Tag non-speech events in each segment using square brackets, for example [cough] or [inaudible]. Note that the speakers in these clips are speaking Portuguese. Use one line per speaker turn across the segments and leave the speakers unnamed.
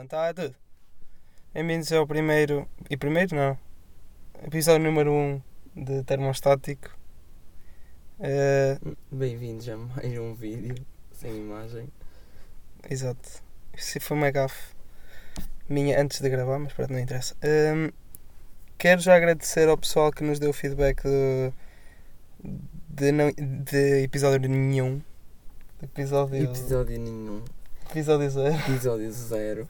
Cantado. Bem-vindos ao primeiro. E primeiro não. Episódio número 1 um de Termostático. Eh,
Bem-vindos a mais um vídeo sem imagem.
exato. Isso foi uma gafe minha antes de gravar, mas pronto, não interessa. Ehm, quero já agradecer ao pessoal que nos deu feedback do, de, não, de episódio nenhum. Episódio.
Episódio nenhum.
Episódio zero.
Episódio zero.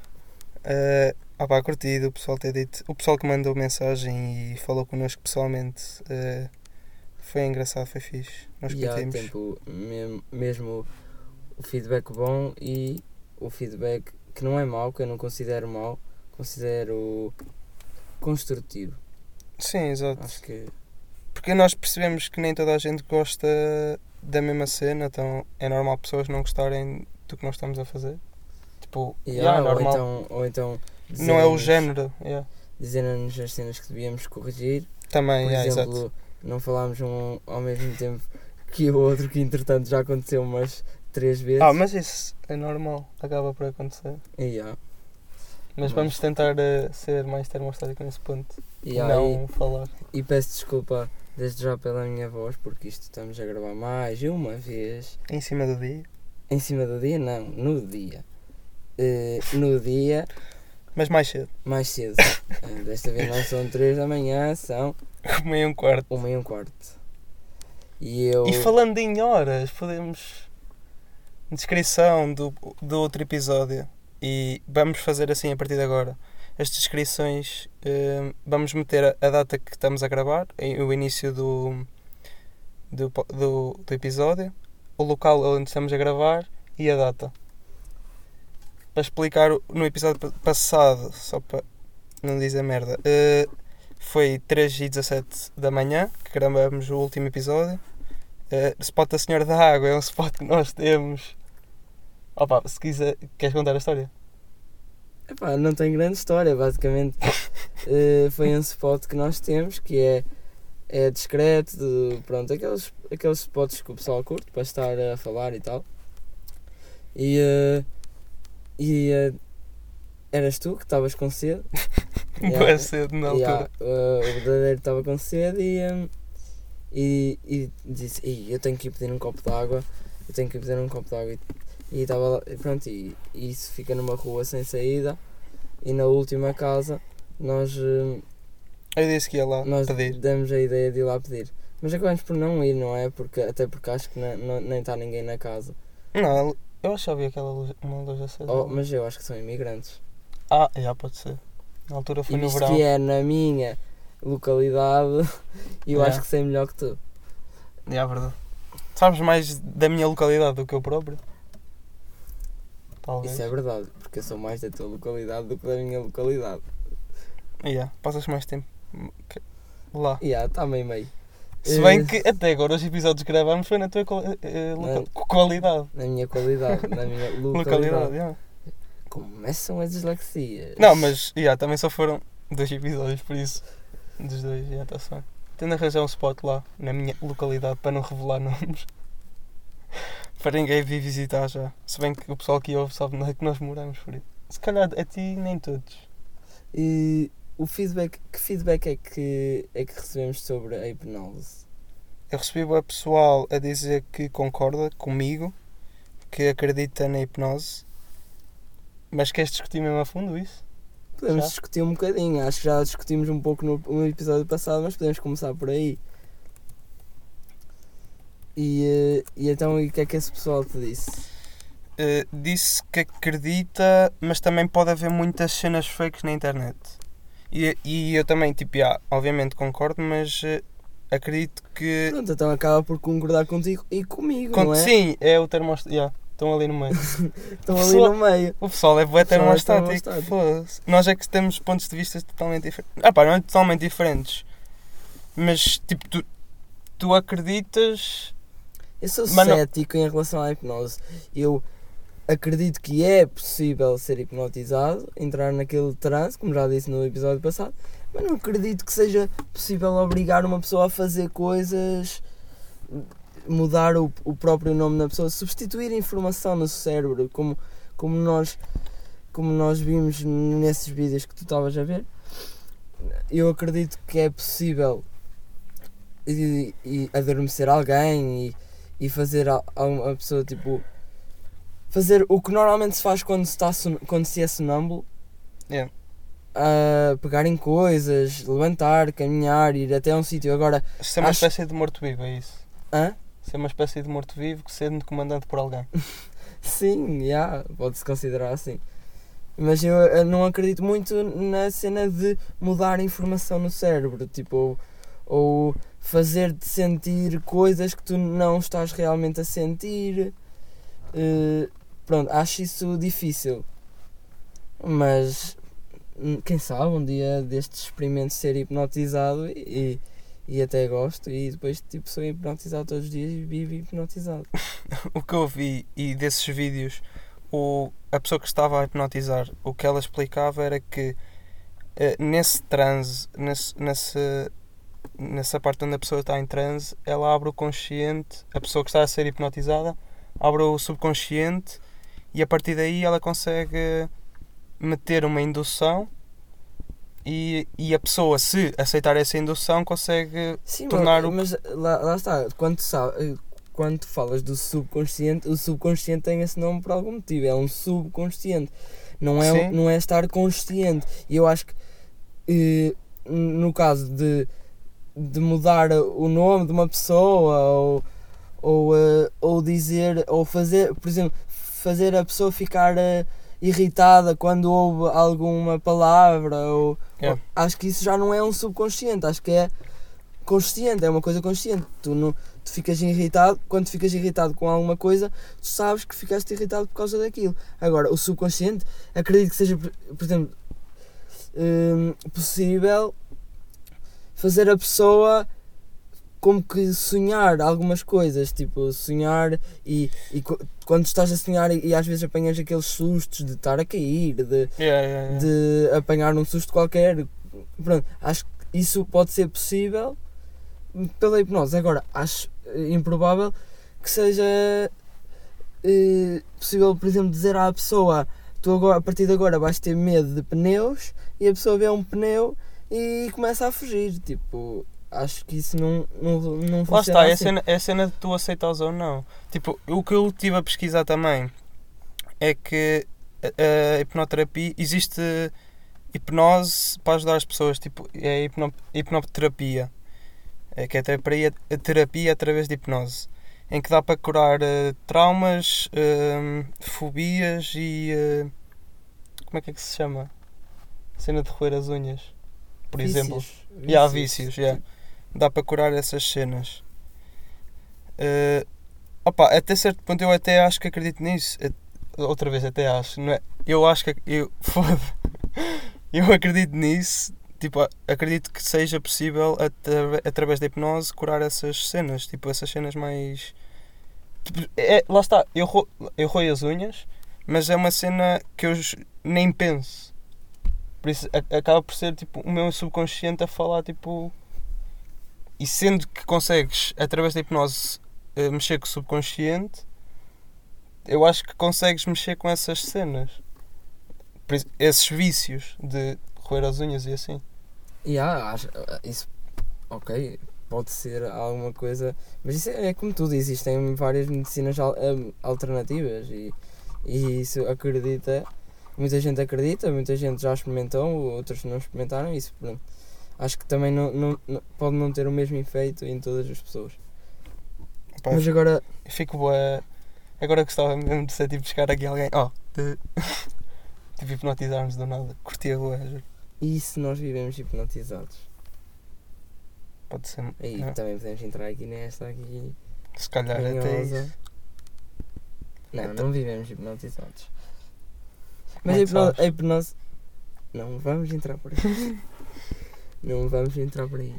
Uh, ah pá, curtido o pessoal ter dito. O pessoal que mandou mensagem e falou connosco pessoalmente uh, foi engraçado, foi fixe. Nós
E há
curtimos.
tempo mesmo, mesmo o feedback bom e o feedback que não é mau, que eu não considero mau, considero construtivo.
Sim, exato.
Acho que
Porque nós percebemos que nem toda a gente gosta da mesma cena, então é normal pessoas não gostarem do que nós estamos a fazer. Tipo,
e
yeah,
há, ou
normal.
então, ou então
não é o género. Yeah.
Dizerem-nos as cenas que devíamos corrigir.
Também,
Por
yeah,
exemplo,
exato.
não falámos um ao mesmo tempo que o outro, que entretanto já aconteceu umas três vezes.
Ah, mas isso é normal, acaba por acontecer.
E há.
Mas
Mas-
vamos tentar uh, ser mais termostático nesse ponto.
E, há,
não falar.
e, e peço desculpa desde já pela minha voz, porque isto estamos a gravar mais uma vez.
Em cima do dia.
Em cima do dia? Não, no dia. Eh, no dia,
Mas mais cedo.
mais cedo. Eh, desta vez não são três da manhã, são [laughs]
Meio um quarto.
uma e um quarto. E eu.
E falando em horas, podemos. Descrição do, do outro episódio. E vamos fazer assim a partir de agora. As descrições. eh, vamos meter a, a data que estamos a gravar, o início do, do, do, do episódio, o local onde estamos a gravar e a data. Para explicar, no episódio pa- passado, só para não dizer merda, eh, foi 3 e 17 da manhã que gravamos o último episódio. Uh, spot da Senhora da Água é um spot que nós temos. Opa, se quiser, queres contar a história?
Epá, não tem grande história, basicamente [laughs] eh, foi um spot que nós temos que é, é discreto, de- pronto, aqueles, aqueles spots que o pessoal curte para estar a falar e tal. E, eh, e eh, eras tu que estavas com sede. [laughs] Yeah.
Boa cedo na altura.
Yeah, eh, o verdadeiro estava com sede e, eh, e, e disse, "Ih, eu tenho que ir pedir um copo de água, eu tenho que ir pedir um copo de água e e estava lá, e pronto, e, e isso fica numa rua sem saída e na última casa nós, eh,
Eu disse que ia lá
nós
pedir.
demos a ideia de ir lá pedir. Mas acabamos por não ir, não é? Porque, até porque acho que na- não- nem está ninguém na casa.
Não, eu achava que havia aquela luz, uma luz acesa.
Oh, mas eu acho que são imigrantes.
Ah, já pode ser. Na altura foi
e
no
visto
verão.
que é na minha localidade, [laughs] eu
Yeah.
acho que sei melhor que tu.
Já, verdade. Sabes mais da minha localidade do que eu próprio? Talvez.
Isso é verdade, porque eu sou mais da tua localidade do que da minha localidade.
Já, passas mais tempo que- lá.
E yeah, está meio meio.
Se bem
Eh,
que até agora os episódios que gravamos foi na tua
Não.
qualidade.
Na minha qualidade, na minha [laughs]
Localidade,
localidade.
já.
Começam as dislexias.
Não, mas já, também só foram dois episódios, por isso. Dos dois, já está-se bem. Tendo a arranjar um spot lá, na minha localidade, para não revelar [laughs] nomes. para ninguém vir visitar já. Se bem que o pessoal que ouve sabe onde é que nós moramos, por isso. Se calhar a ti nem todos.
E o feedback, que feedback é que, é que recebemos sobre a hipnose?
Eu recebi o pessoal a dizer que concorda comigo, que acredita na hipnose. Mas queres discutir mesmo a fundo isso?
Podemos
Já?
discutir um bocadinho, acho que já discutimos um pouco no, no episódio passado, mas podemos começar por aí. E, eh, e então, o que é que esse pessoal te disse?
Uh, disse que acredita, mas também pode haver muitas cenas fakes na internet. E, e eu também, tipo, já, obviamente concordo, mas uh, acredito que.
Pronto, então acaba por concordar contigo e comigo,
Con-
não é?
Sim, é o termostático. já, estão ali no meio. [laughs]
Estão ali
pessoal-
no meio.
O pessoal é bué
é
termostático.
termostático.
foda-se. Nós é que temos pontos de vista totalmente diferentes. Ah, pá, não é totalmente diferentes. Mas, tipo, tu, tu acreditas.
Eu sou
Mas não-
cético em relação à hipnose. Eu acredito que é possível ser hipnotizado, entrar naquele transe, como já disse no episódio passado, mas não acredito que seja possível obrigar uma pessoa a fazer coisas, mudar o, o próprio nome da pessoa, substituir informação no cérebro, como, como nós como nós vimos nesses vídeos que tu estavas a ver, eu acredito que é possível e, e adormecer alguém e, e fazer a, a uma pessoa tipo fazer o que normalmente se faz quando se, está, son- quando se é sonâmbulo
Yeah.
a pegar em coisas, levantar, caminhar, ir até um sítio. Agora,
Ser uma
Acho-
espécie de morto-vivo, é isso?
hã?
Ser uma espécie de morto-vivo sendo comandado por alguém. [laughs]
Sim, yeah, pode-se considerar assim. Mas eu, eu não acredito muito na cena de mudar a informação no cérebro, tipo, ou, ou fazer-te sentir coisas que tu não estás realmente a sentir. Eh, pronto, acho isso difícil. Mas hum, quem sabe um dia destes experimento ser hipnotizado e, e até gosto e depois tipo sou hipnotizado todos os dias e vivo hipnotizado. [laughs]
O que eu vi e desses vídeos, o, a pessoa que estava a hipnotizar, o que ela explicava era que eh, nesse transe, nesse, nesse, nessa parte onde a pessoa está em transe, ela abre o consciente, a pessoa que está a ser hipnotizada, abre o subconsciente e a partir daí ela consegue meter uma indução e, e a pessoa, se aceitar essa indução, consegue.
Sim,
tornar o-
mas lá, lá está, quando, sabe, quando falas do subconsciente, o subconsciente tem esse nome por algum motivo, é um subconsciente, não é,
Sim.
não é estar consciente. E eu acho que eh, no caso de, de mudar o nome de uma pessoa ou, ou, eh, ou dizer, ou fazer, por exemplo, fazer a pessoa ficar eh, irritada quando ouve alguma palavra ou,
Yeah.
acho que isso já não é um subconsciente, acho que é consciente, é uma coisa consciente. Tu, não, tu ficas irritado, quando ficas irritado com alguma coisa, tu sabes que ficaste irritado por causa daquilo. Agora, o subconsciente, acredito que seja, por exemplo, hum, possível fazer a pessoa como que sonhar algumas coisas, tipo sonhar e, e quando estás a sonhar e, e às vezes apanhas aqueles sustos de estar a cair, de,
Yeah, yeah, yeah.
de apanhar um susto qualquer. Pronto, acho que isso pode ser possível pela hipnose. Agora, acho eh, improvável que seja eh, possível, por exemplo, dizer à pessoa: tu agora, a partir de agora vais ter medo de pneus, e a pessoa vê um pneu e começa a fugir. Tipo, acho que isso não, não, não
Lá
funciona
está, é a,
assim.
cena, é a cena de tu aceitas ou não. Tipo, o que eu estive a pesquisar também é que a, hipnoterapia existe hipnose para ajudar as pessoas, tipo, é a hipno, hipnoterapia, é, que é a, terapia através de hipnose, em que dá para curar eh, traumas, eh, fobias e eh, como é que é que se chama? Cena de roer as unhas, por exemplo.
Vícios.
E há vícios, yeah. Dá para curar essas cenas. Eh, opa, até certo ponto eu até acho que acredito nisso. Eh, Outra vez até acho, não é? Eu acho que eu [laughs] foda. Eu acredito nisso. Tipo, acredito que seja possível atra- através da hipnose curar essas cenas, tipo essas cenas mais tipo, é, lá está, eu, ro, eu roio as unhas, mas é uma cena que eu nem penso. Por isso acaba por ser tipo o meu subconsciente a falar tipo. E sendo que consegues, através da hipnose, eh, mexer com o subconsciente, eu acho que consegues mexer com essas cenas. Esses vícios de roer as unhas e assim.
Yeah, acho, isso, ok, pode ser alguma coisa, mas isso é, como tudo, existem várias medicinas em, alternativas e, e isso acredita, muita gente acredita, muita gente já experimentou, outros não experimentaram, isso pronto. Acho que também não, não, não- pode não ter o mesmo efeito em todas as pessoas.
Pá,
Mas agora,
fico bué- Agora gostava mesmo de ser tipo buscar aqui alguém. Oh, de. [laughs] tipo hipnotizar-nos do nada. Curtia bué, juro.
e se nós vivemos hipnotizados?
Pode ser.
Aí
é,
também podemos entrar aqui nesta aqui.
Se calhar até
manhosa.
isso.
Não,
Então-
não vivemos hipnotizados. Mas
é
a hipnose, a. Não vamos entrar por aí. [laughs] não vamos entrar por aí.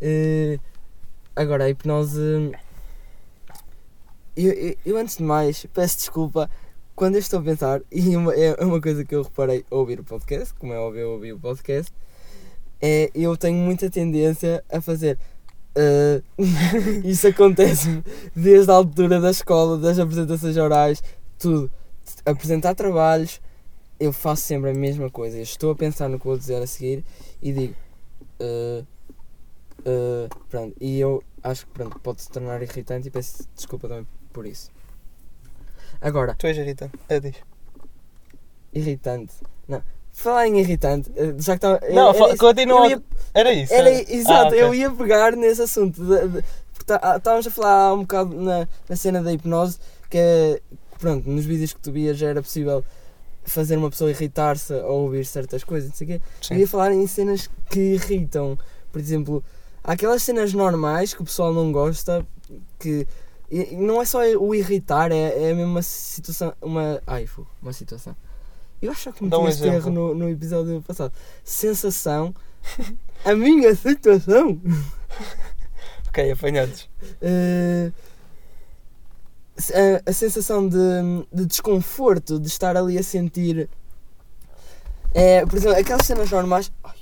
Eh, agora, a hipnose. Eu, eu, eu, antes de mais, peço desculpa quando eu estou a pensar, e uma, é uma coisa que eu reparei ao ouvir o podcast, como é óbvio eu ouvir o podcast, é eu tenho muita tendência a fazer. eh, [laughs] isso acontece desde a altura da escola, das apresentações orais, tudo. Apresentar trabalhos, eu faço sempre a mesma coisa. Eu estou a pensar no que vou dizer a seguir e digo. "Uh, uh", pronto, e eu acho que pronto, pode se tornar irritante e peço desculpa também por isso. Agora,
Tu és irritante. É, diz.
irritante. Não. Falar em irritante, eh, já que estava.
Não,
era isso.
continua.
Eu ia-
Era isso.
Era,
era-
exato,
Ah, ok.
eu ia pegar nesse assunto. de- de- porque tá- ah, Estávamos a falar há um bocado na, na cena da hipnose, que é, pronto, nos vídeos que tu vias já era possível fazer uma pessoa irritar-se ou ouvir certas coisas, não sei o quê.
Sim.
Eu ia falar em cenas que irritam. Por exemplo, há aquelas cenas normais que o pessoal não gosta, que e- não é só o irritar, é, é mesmo uma situação. Uma. Ai, fu, uma situação. Eu acho que
Dá um
este erro no, no episódio passado. Sensação. A minha situação. [laughs]
Ok, apanhados.
eh, a, a sensação de, de desconforto, de estar ali a sentir. É, por exemplo, aquelas cenas normais. Ai,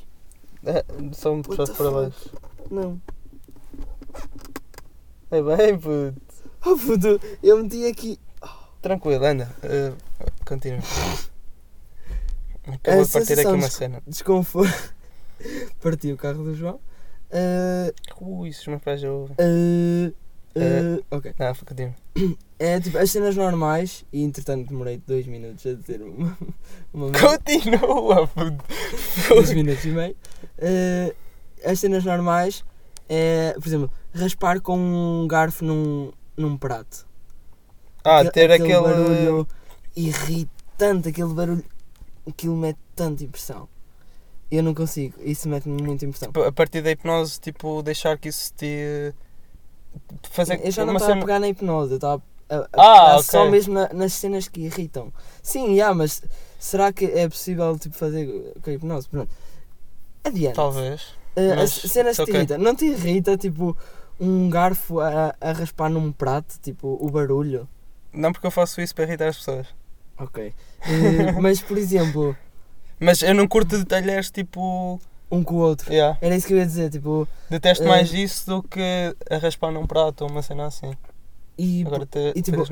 É, puxaste
the
para baixo.
não.
É bem, puto.
Oh puto, eu meti aqui.
Tranquilo, anda. Uh, continua. Acabou de partir aqui uma cena.
Desconforto. [laughs] Parti o carro do João. Eh,
Ui, isso os meus pais já ouvem.
eh, eh, ok.
Não, continua. [coughs]
É tipo as cenas normais e entretanto demorei dois minutos a dizer uma, [laughs] uma
Continua, puto.
dois minutos e meio. Eh, as cenas normais é, por exemplo, raspar com um garfo num, num prato.
Ah,
Aque-
ter aquele.
barulho irritante, aquele barulho. Aquilo mete tanta impressão. Eu não consigo, isso mete-me muita impressão.
Tipo, a partir da hipnose, tipo, deixar que isso te. Fazer
eu já não estava a pegar na hipnose, eu estava a, a
Ah,
pegar
ok.
só mesmo na- nas cenas que irritam. Sim, yeah, mas será que é possível tipo, fazer com a hipnose? Pronto. Adiante.
Talvez.
Uh, as cenas que te irritam. Não te irrita, tipo, um garfo a, a raspar num prato, tipo, o barulho?
Não porque eu faço isso para irritar as pessoas.
Ok. Uh, [laughs] mas, por exemplo,
Mas eu não curto detalhes tipo.
um com o outro.
Yeah.
Era isso que eu ia dizer, tipo,
Detesto
Eh,
mais isso do que a raspar num prato ou uma cena assim.
E
Agora te,
e, tipo,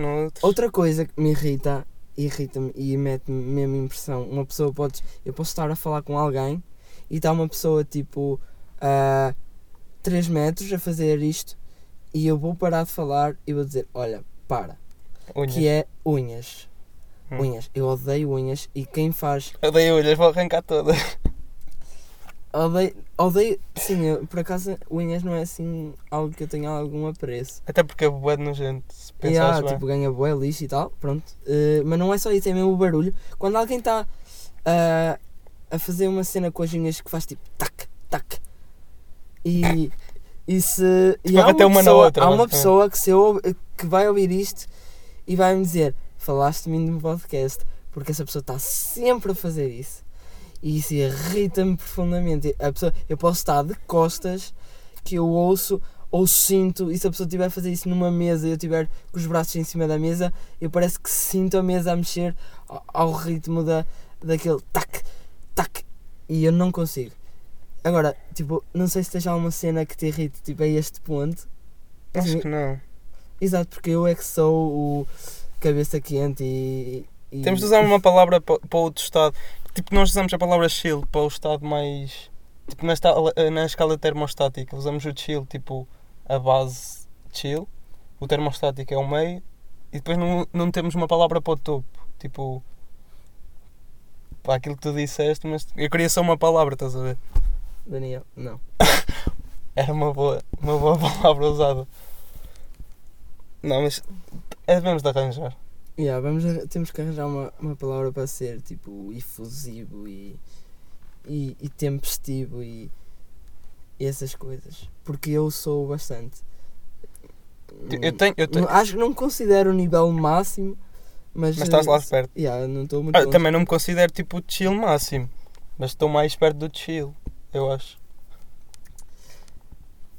outra coisa que me irrita, irrita-me e mete-me mesmo impressão, uma pessoa pode, eu posso estar a falar com alguém e está uma pessoa, tipo, a 3 metros a fazer isto e eu vou parar de falar e vou dizer, olha, para,
Unhas.
que é unhas.
Hum.
Unhas, eu odeio unhas e quem faz
Eu dei olhas, vou arrancar todas.
Odeio, odeio, sim, eu, por acaso unhas não é assim algo que eu tenha algum apreço.
Até porque é bué de nojento. Se pensares
há,
bem.
tipo, ganha bué lixo e tal, pronto. Eh, mas não é só isso, é mesmo o barulho. Quando alguém está a a fazer uma cena com as unhas que faz tipo tac, tac. E, e se. E
Tipo,
há uma,
uma na
pessoa,
outra,
há uma pessoa que, se que vai ouvir isto e vai me dizer: Falaste-me no podcast, porque essa pessoa está sempre a fazer isso. E isso irrita-me profundamente. A pessoa, eu posso estar de costas que eu ouço ou sinto, e se a pessoa estiver a fazer isso numa mesa e eu estiver com os braços em cima da mesa, eu parece que sinto a mesa a mexer ao, ritmo da, daquele tac, tac, e eu não consigo. Agora, tipo, não sei se tens alguma cena que te irrite, tipo, a este ponto.
Acho que não.
Exato, porque eu é que sou o cabeça quente e. e-
Temos de usar uma palavra pa- para outro estado. Tipo, nós usamos a palavra chill para o estado mais. Tipo, na escala, na escala termostática. Usamos o chill, tipo, a base chill. O termostático é o meio. E depois não, não temos uma palavra para o topo. Tipo. Para aquilo que tu disseste, mas eu queria só uma palavra, estás a ver?
Daniel, não. [laughs]
Era uma boa, uma boa [laughs] palavra usada. Não, mas é devemos de arranjar.
Yeah, vamos temos que arranjar uma, uma palavra para ser tipo efusivo e, e, e tempestivo e, e essas coisas. Porque eu sou bastante.
Eu tenho. Eu tenho
acho que não me considero o nível máximo, mas.
mas estás lá
eh,
perto.
Yeah, não estou muito
Ah, também não me considero tipo o chill máximo. Mas estou mais perto do chill, eu acho.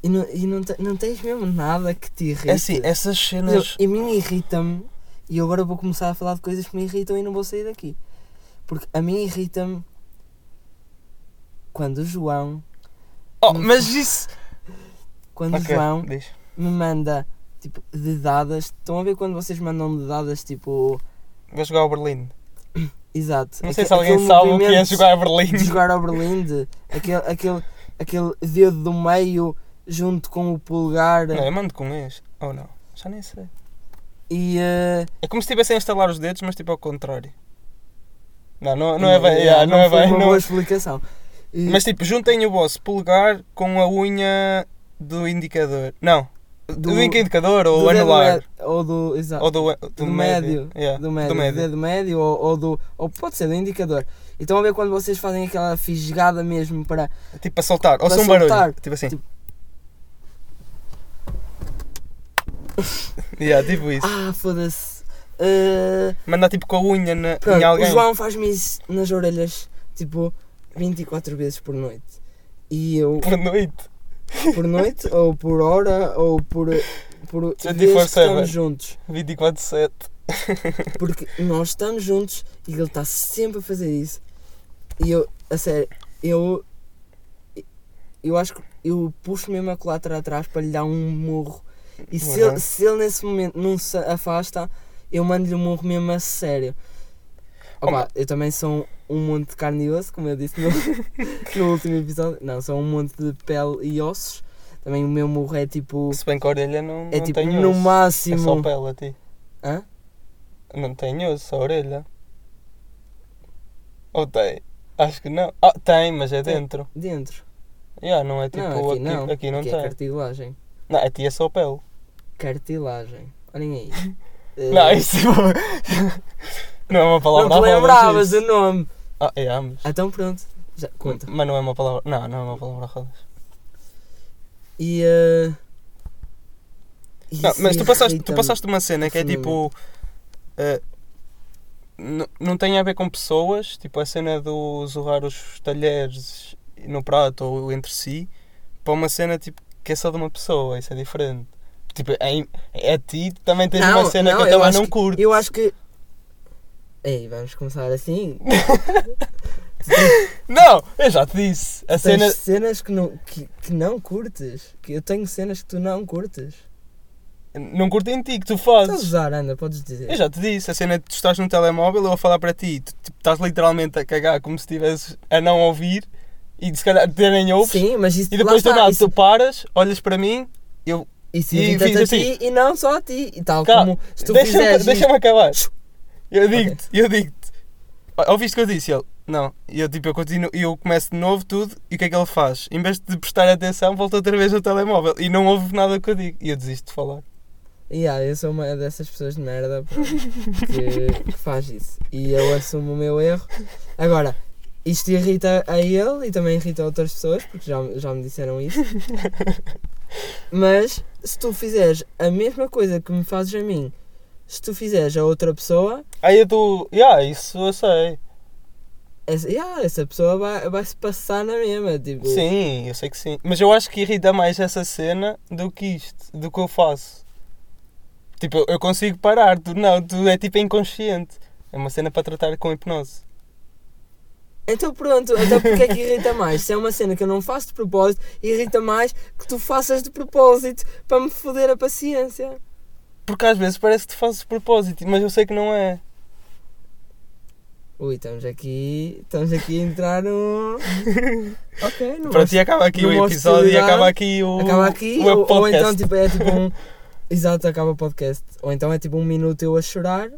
E, não, e não, te- não tens mesmo nada que te irrite.
É assim, essas cenas.
exemplo, E a mim irrita-me, e agora vou começar a falar de coisas que me irritam e não vou sair daqui. Porque a mim irrita-me quando o João,
Oh, mas isso.
quando o
Ok,
João
diz.
me manda tipo dedadas. Estão a ver quando vocês mandam dedadas tipo.
Vou jogar ao Berlim. [coughs]
Exato.
Não sei
Aque-
se alguém sabe o que é jogar a Berlim.
jogar ao Berlim, de aquele, aquele, aquele dedo do meio junto com o polegar
Não, eu mando com este. Ou não? Já nem sei.
E eh,
É como se estivessem a instalar os dedos, mas tipo ao contrário. Não, não, não é bem. yeah, não, é
foi
bem.
uma
não-
boa explicação. E-
Mas tipo, juntem o vosso polegar com a unha do indicador. Não. Do,
Do-
indicador
do
ou
dedo
anular.
médio- ou do, exato,
Ou do, do,
do médio,
Yeah,
do médio, do dedo médio ou, ou do ou pode ser do indicador. E estão a ver quando vocês fazem aquela fisgada mesmo para
Tipo para soltar. Ou só um barulho. Tipo assim.
Tipo- [laughs]
yeah, tipo isso.
ah foda-se. Eh,
Mandar tipo com a unha na,
pronto,
em alguém.
o João faz-me isso nas orelhas tipo 24 vezes por noite. E eu [laughs]
Por noite.
por noite ou por hora ou por por
24/7.
vez que estamos juntos.
24-7. [laughs]
Porque nós estamos juntos e ele está sempre a fazer isso. E eu, a sério, eu. Eu acho que eu puxo mesmo a colatra atrás para lhe dar um murro. E se,
Uhum.
ele, se ele nesse momento não se afasta, eu mando-lhe um murro mesmo a sério. Opa, eu também sou um monte de carne e osso, como eu disse no, [laughs] no último episódio. Não, sou um monte de pele e ossos. Também o meu murro é tipo.
Se bem que a orelha não,
É
não
tipo
tem
no
osso.
máximo.
É só pele a ti.
Hã?
Não tem osso, só orelha. Ou tem? Acho que não. Ah, tem, mas é
Tem.
dentro.
Dentro.
Yeah, não é tipo
não, aqui, não.
aqui não
aqui
tem.
é cartilagem.
Não, a ti é só pele.
Cartilagem. Olhem aí. [laughs] Eh,
Não, isso não é uma palavra
não te lembravas do nome.
Ah, é ambos.
Então pronto. Já, conta.
Mas não é uma palavra. Não, não é uma palavra rodas.
E. eh,
Não, mas tu passaste, tu passaste uma cena que é tipo. eh, n- não tem a ver com pessoas, tipo a cena do zurrar os talheres no prato ou entre si, para uma cena tipo que é só de uma pessoa, isso é diferente. Tipo, é, é a ti também tens
Não,
uma cena
não,
que eu também não
que-
curto.
Eu acho que. Ei, vamos começar assim. [laughs]
Não, eu já te disse. A cena.
cenas que não, que, que não curtes. Que eu tenho cenas que tu não curtes.
Não curto em ti, que tu
Estás a
fazes.
usar, anda, podes dizer.
Eu já te disse, a cena de tu estás no telemóvel, eu vou falar para ti, tu tipo, estás literalmente a cagar como se estivesses a não ouvir e se calhar terem ouves
Sim, mas isso
e depois do nada
isso,
tu paras, olhas para mim, eu.
isso
e fiz
a
assim.
ti e não só a ti. E tal
Cá,
como se tu
Deixa-me
fizeres.
deixa
isto-
acabar. Eu digo-te, eu digo-te. Ouviste o que eu disse? Ele, não. E eu tipo, eu continuo, eu começo de novo tudo e o que é que ele faz? Em vez de prestar atenção, volta outra vez ao telemóvel e não ouve nada que eu digo. E eu desisto de falar.
Yeah, eu sou uma dessas pessoas de merda que faz isso. E eu assumo o meu erro. Agora, isto irrita a ele e também irrita a outras pessoas, porque já, já me disseram isso. [laughs] Mas se tu fizeres a mesma coisa que me fazes a mim, se tu fizeres a outra pessoa,
Aí eu tu, yeah, isso eu sei.
essa, yeah, essa pessoa vai, vai se passar na mesma. Tipo,
Sim, eu sei que sim. Mas eu acho que irrita mais essa cena do que isto, do que eu faço. Tipo, eu- consigo parar, tu não, tu é tipo inconsciente. É uma cena para tratar com hipnose.
Então pronto, então porque é que irrita mais? Se é uma cena que eu não faço de propósito, irrita mais que tu faças de propósito para me foder a paciência.
Porque às vezes parece que tu fazes de propósito, mas eu sei que não é.
Ui, estamos aqui. Estamos aqui a entrar no. [laughs] Ok, não
Para ti acaba aqui o episódio e acaba aqui o,
Acaba aqui,
o
ou, ou então tipo, é tipo um. [laughs] Exato, acaba o podcast. Ou então é tipo um minuto eu a chorar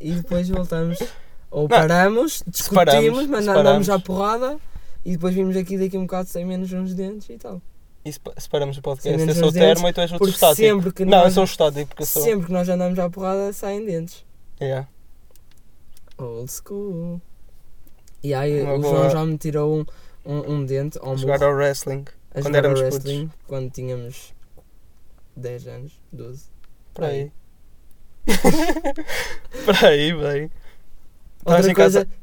e depois voltamos. Ou
Não,
paramos, discutimos,
separamos,
mas
separamos.
andamos à porrada e depois vimos aqui daqui um bocado sem menos uns dentes e tal.
E sepa- separamos o podcast. Eu sou o termo e tu és o
Porque
estático.
sempre que
Não, eu
nós,
sou o estático porque eu sou.
sempre que nós andamos à porrada saem dentes.
Yeah.
Old school. E aí
Uma
o
boa-
João já me tirou um, um, um dente ao
Jogar ao wrestling.
a
quando éramos
ao
putos.
wrestling quando tínhamos 10 anos, 12.
Para aí. [laughs] Para aí, bem. Estás
Outra
em
coisa,
casa.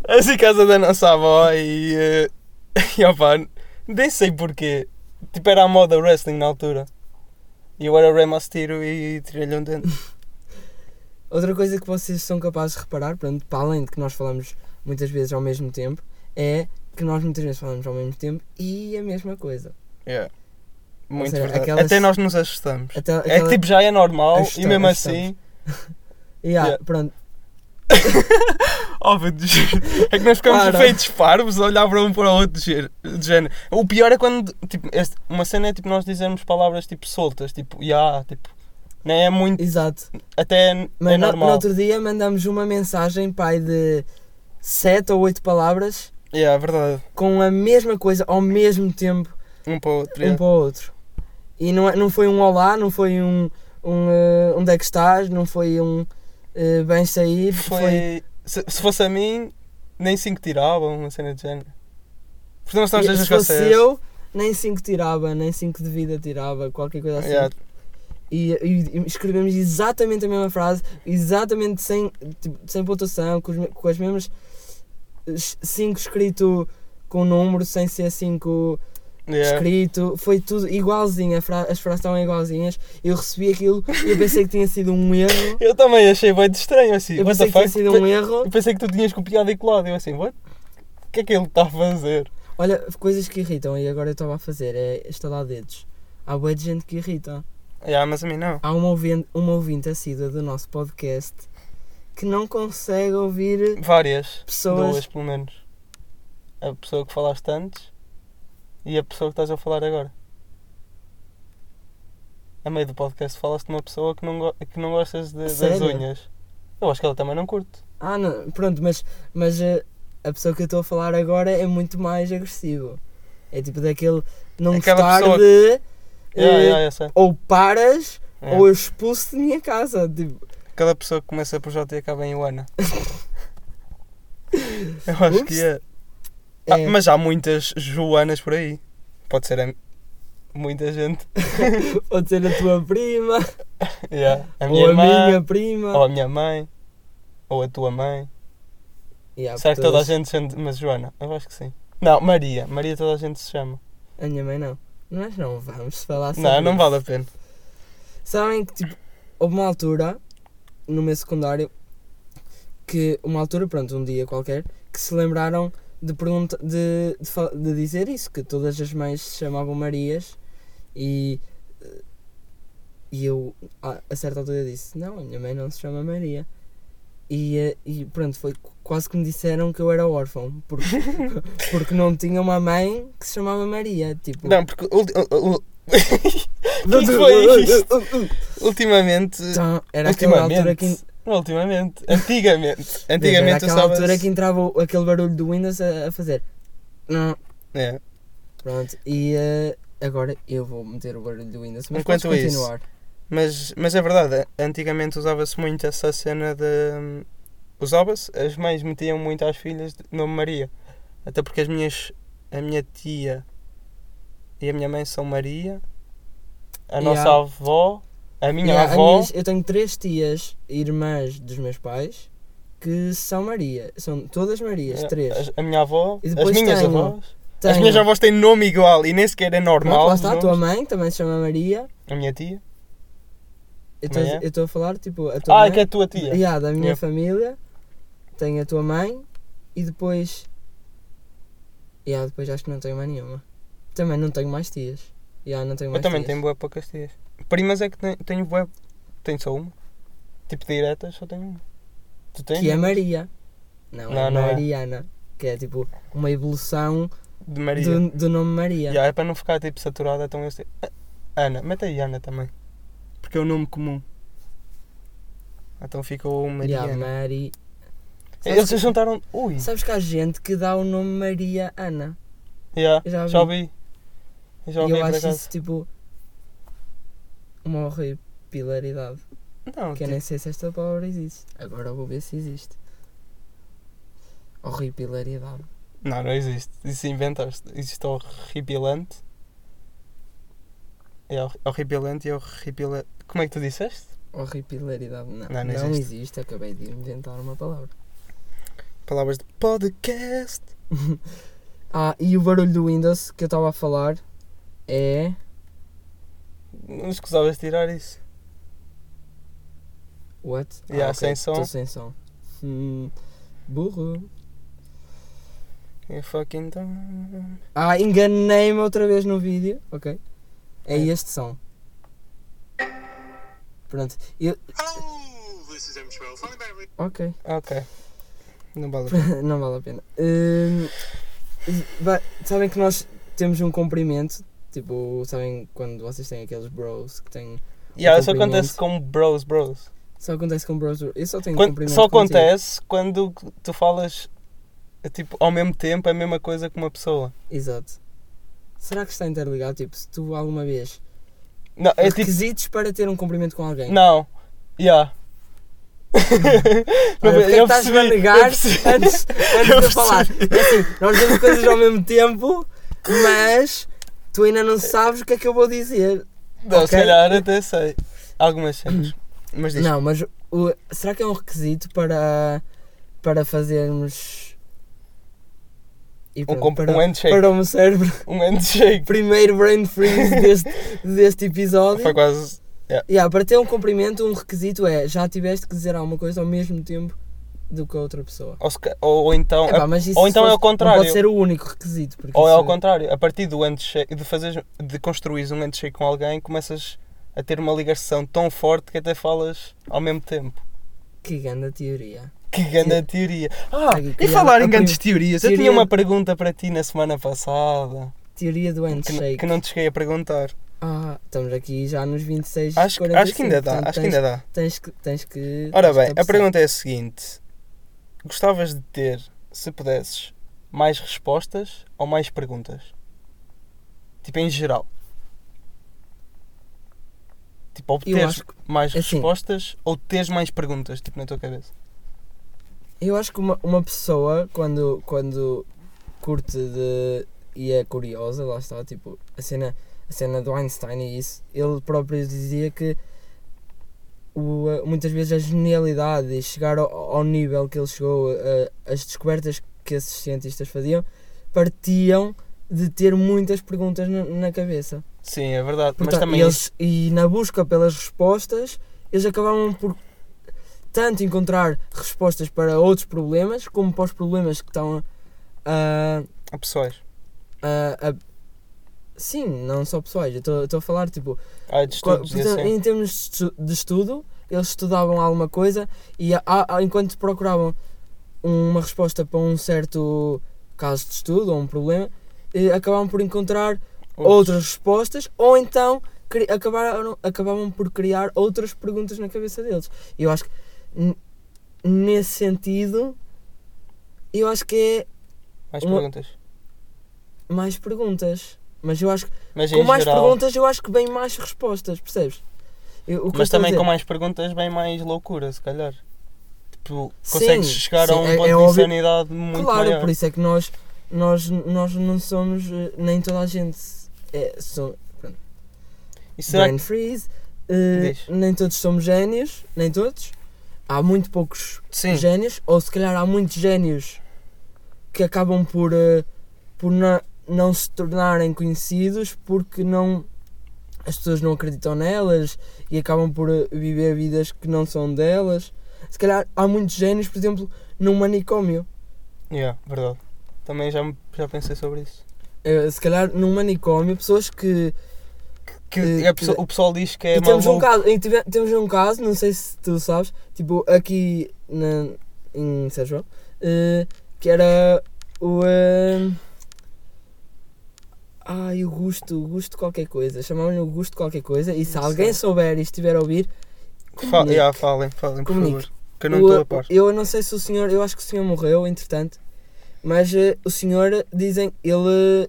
Estás em casa da nossa avó e. eh, [laughs] e opá, nem sei porquê. Tipo, era a moda wrestling na altura. E eu era Rey Mysterio e tirei-lhe um dente. [laughs]
outra coisa que vocês são capazes de reparar, pronto, para além de que nós falamos muitas vezes ao mesmo tempo, é que nós muitas vezes falamos ao mesmo tempo e a mesma coisa.
Yeah. Muito
seja,
verdade.
aquelas-
Até nós nos assustamos.
Até,
É que tipo já é normal
Assustamos,
e mesmo
assustamos.
assim. [laughs]
Yeah,
Yeah.
Pronto. [laughs]
Deus. É que nós ficamos
Para.
feitos parvos a olhar para um para o outro de género. O pior é quando, tipo, este- uma cena é tipo nós dizermos palavras tipo soltas, tipo, ya, tipo, não é muito,
Exato.
até
Mas
é
no, no
normal.
outro dia mandamos uma mensagem, pai, de 7 ou 8 palavras
Yeah, é verdade.
com a mesma coisa ao mesmo tempo,
Um para o outro.
um
yeah.
para o outro. E não, é- não foi um olá, não foi um, um eh, onde é que estás, não foi um eh, bem sair, foi,
Foi, se, se fosse a mim, nem 5 tiravam, uma cena de género. Porque nós estamos
se fosse eu, nem 5 tirava, nem 5 de vida tirava, qualquer coisa assim.
Yeah,
E, e- escrevemos exatamente a mesma frase, exatamente sem, tipo, sem pontuação, com, os com as mesmas 5 escrito com número, sem ser 5
yeah.
escrito, foi tudo igualzinho, fra- as frases estavam igualzinhas. Eu recebi aquilo e eu pensei que tinha sido um erro. [laughs]
Eu também achei bem de estranho assim.
Eu pensei que tinha sido um erro.
Eu pensei que tu tinhas copiado e colado. Eu assim, what? O que é que ele está a fazer?
Olha, coisas que irritam, e agora eu estava a fazer, é estalar dedos. Há boa de gente que irrita.
Yeah, mas a mim não.
Há uma ouvinte, uma ouvinte assídua do nosso podcast que não consegue ouvir
Várias.
pessoas.
Duas, pelo menos. A pessoa que falaste antes e a pessoa que estás a falar agora. A meio do podcast falaste de uma pessoa que não, que não gostas de- das unhas. Eu acho que ela também não curte.
Ah, não, pronto, mas, mas eh, a pessoa que eu estou a falar agora é muito mais agressivo. É tipo daquele não
Aquela
gostar
pessoa
de.
Yeah,
eh,
yeah, sei.
Ou paras
Yeah.
ou eu expulso de minha casa. Tipo,
Aquela pessoa que começa por J e acaba em Ioana. [laughs] Eu acho
Ups.
que é. Ah,
é,
mas há muitas Joanas por aí. Pode ser a- muita gente. [laughs]
Pode ser a tua prima, [laughs]
Yeah. A
ou
minha
a
mãe,
minha prima.
ou a minha mãe, ou a tua mãe.
Yeah,
Será que toda a gente chama. Mas Joana, eu acho que sim. Não, Maria. Maria toda a gente se chama.
A minha mãe não. Nós não vamos falar sobre
Não, não vale a pena.
Sabem que tipo, houve uma altura no meu secundário que uma altura, pronto, um dia qualquer, que se lembraram de, pergunta, de, de, de dizer isso, que todas as mães se chamavam Marias e, eh, e eu a, a certa altura disse, não, a minha mãe não se chama Maria. E, eh, e pronto, foi qu- quase que me disseram que eu era órfão, porque, [laughs] porque não tinha uma mãe que se chamava Maria. Tipo,
Não, porque que foi isto? ultimamente.
Então, era aquela altura que
Ultimamente. Antigamente. Antigamente
aquela
usava.
altura que entrava o- aquele barulho do Windows a, a fazer. Não,
É.
pronto. E eh, agora eu vou meter o barulho do Windows. Mas
Enquanto
podes
isso,
continuar.
Mas, mas é verdade, antigamente usava-se muito essa cena de. Usava-se, as mães metiam muito às filhas de nome Maria. Até porque as minhas. A minha tia e a minha mãe são Maria. A
Yeah.
nossa avó. A minha
Yeah, a
avó.
minhas- eu tenho três tias, irmãs dos meus pais, que são Maria. São todas Marias,
a-
três.
as- A minha avó.
E
As minhas
tenho-
avós. As
Tenho-
minhas avós têm nome igual e nem sequer é normal.
lá
os
está, a tua mãe também se chama Maria.
A minha tia.
Eu
Também
estou-
é?
eu estou a falar, tipo, a tua
Ah,
mãe.
que é a tua tia.
Yeah, da minha
Yeah.
família. Tenho a tua mãe e depois. Yeah, depois acho que não tenho mais nenhuma. Também não tenho mais tias. Yeah, não tenho
Eu
mais
também
tias.
tenho boa poucas tias. Primas é que tenho, tenho bué- Tenho só uma. Tipo diretas, só tenho uma. Tu tens?
Que é Maria. Não,
Não,
é
não é.
Mariana. Que é tipo uma evolução
De Maria.
do, do nome Maria.
Já, é para não ficar tipo saturado, então eu sei. Ah, Ana, mete aí Ana também. Porque é o nome comum. Então ficou Maria.
Yeah, Mari.
Eles se
Sabes,
juntaram. Ui!
sabes que há gente que dá o nome Maria Ana.
Yeah,
já
já
ouvi.
já
E
ouvi
eu acho isso tipo uma horripilaridade.
Não,
Que eu
tipo,
nem sei se esta palavra existe. Agora vou ver se existe. Horripilaridade.
não, não existe. Isso inventaste. Existe horripilante. É hor- horripilante e horripilante. Como é que tu disseste?
Horripilaridade. Não,
Não,
não,
não existe.
existe. Acabei de inventar uma palavra.
Palavras de podcast. [laughs]
Ah, e o barulho do Windows que eu estava a falar é.
Não escusavas tirar isso.
What?
Yeah,
ok,
sem som.
Tô sem som. Hum, burro.
You fucking dumb.
Ah, enganei-me outra vez no vídeo. Ok. É
É.
este som. Pronto. Eu,
Hello, this is M12. Find me back.
Ok.
Ok. Não vale a [laughs] pena.
não vale a pena. Hum, sabem que nós temos um comprimento. Tipo, sabem quando vocês têm aqueles bros que têm.
Yeah, isso
comprimento.
acontece com bros, bros.
Só acontece com bros. Eu só tenho
Quando- só
contigo.
acontece quando tu falas é, tipo, ao mesmo tempo a mesma coisa que uma pessoa.
Exato. Será que está interligado? Tipo, se tu alguma vez.
Não, é tipo.
Requisitos para ter um comprimento com alguém.
Não. Yeah. [laughs]
Olha, é que
eu
estás a negar antes, antes de
Eu
eu falar? É assim, nós dizemos coisas ao mesmo tempo, mas tu ainda não sabes o que é que eu vou dizer.
Não, se
Ok.
calhar até sei. Algumas cenas. Mas diz.
Não, mas o- será que é um requisito para, para fazermos. E
Um,
para,
um handshake.
para o meu cérebro,
Um handshake. [laughs]
primeiro brain freeze deste, deste episódio.
Foi quase.
Yeah, para ter um cumprimento, um requisito é já tiveste que dizer alguma coisa ao mesmo tempo do que a outra pessoa.
Ou, se ou, ou então.
Mas isso
ou então é ao
fosse- Não
contrário.
pode ser o único requisito.
Ou é ao contrário, a partir do handshake, de fazer, de construir um handshake com alguém, começas a ter uma ligação tão forte que até falas ao mesmo tempo.
Que grande teoria.
Que grande teoria. Ah, e falar em grandes teorias, eu
teoria-
tinha uma pergunta para ti na semana passada
Teoria do
que,
handshake.
que não te cheguei a perguntar.
Ah, estamos aqui já nos 26
Acho, que- acho que ainda dá,
portanto,
acho que ainda dá.
Tens que, tens que.
Ora
tens que
bem, a pergunta é a seguinte: gostavas de ter, se pudesses, mais respostas ou mais perguntas? Tipo, em geral. Tipo, obteres
que-
mais
assim-
respostas ou teres mais perguntas, tipo, na tua cabeça?
eu acho que uma, uma pessoa, quando, quando curte de. e é curiosa, lá está, tipo, a cena, a cena do Einstein e isso, ele próprio dizia que o, muitas vezes a genialidade e chegar ao, ao nível que ele chegou, as descobertas que esses cientistas faziam, partiam de ter muitas perguntas na, na cabeça.
Sim, é verdade.
Portanto,
Mas também.
eles, e na busca pelas respostas, eles acabavam por tanto encontrar respostas para outros problemas, como para os problemas que estão a.
Há pessoas.
a, a- sim, não só pessoais, eu estou a falar tipo.
Há de estudos
portanto,
assim.
em termos de estu- de estudo, eles estudavam alguma coisa e a- a- enquanto procuravam uma resposta para um certo caso de estudo ou um problema, eh, acabavam por encontrar outras respostas ou então acabaram, acabavam por criar outras perguntas na cabeça deles. E eu acho que nesse sentido eu acho que
Mais
uma-
perguntas.
é mais perguntas. Mas eu acho que
Mas
com mais
geral.
perguntas eu acho que vem mais respostas, percebes? Eu- que
Mas
a
também com mais perguntas vem mais loucura, se calhar. Tipo,
Sim,
consegues chegar a
sim,
um
é-
ponto
é
de
óbvio-
insanidade muito
Claro,
maior.
por isso é que nós, nós, nós não somos, eh, nem toda a gente é,
será
brain freeze, eh,
Diz.
nem todos somos génios, nem todos. Há muito poucos
que... Sim,
génios, ou se calhar há muitos génios que acabam por, eh, por na- não se tornarem conhecidos porque não as pessoas não acreditam nelas e acabam por eh, viver vidas que não são delas. Se calhar há muitos génios, por exemplo, num manicômio.
yeah, verdade. Também já, já pensei sobre isso.
Eh, se calhar num manicômio, pessoas que.
Que
Eh,
a pessoa-
que-
o pessoal diz que é
e temos um, caso, tive- temos um caso, não sei se tu sabes, tipo aqui na, em São João, eh, que era o. eh, ai, o Gusto, o Gusto qualquer coisa. Chamavam-lhe o Gusto qualquer coisa. E se
Não
alguém
sei.
souber e estiver a ouvir,
Fa yeah, falem, falem, por
Comunique.
favor. Que eu não estou a par.
Eu não sei se o senhor, eu acho que o senhor morreu, entretanto, mas eh, o senhor, dizem, ele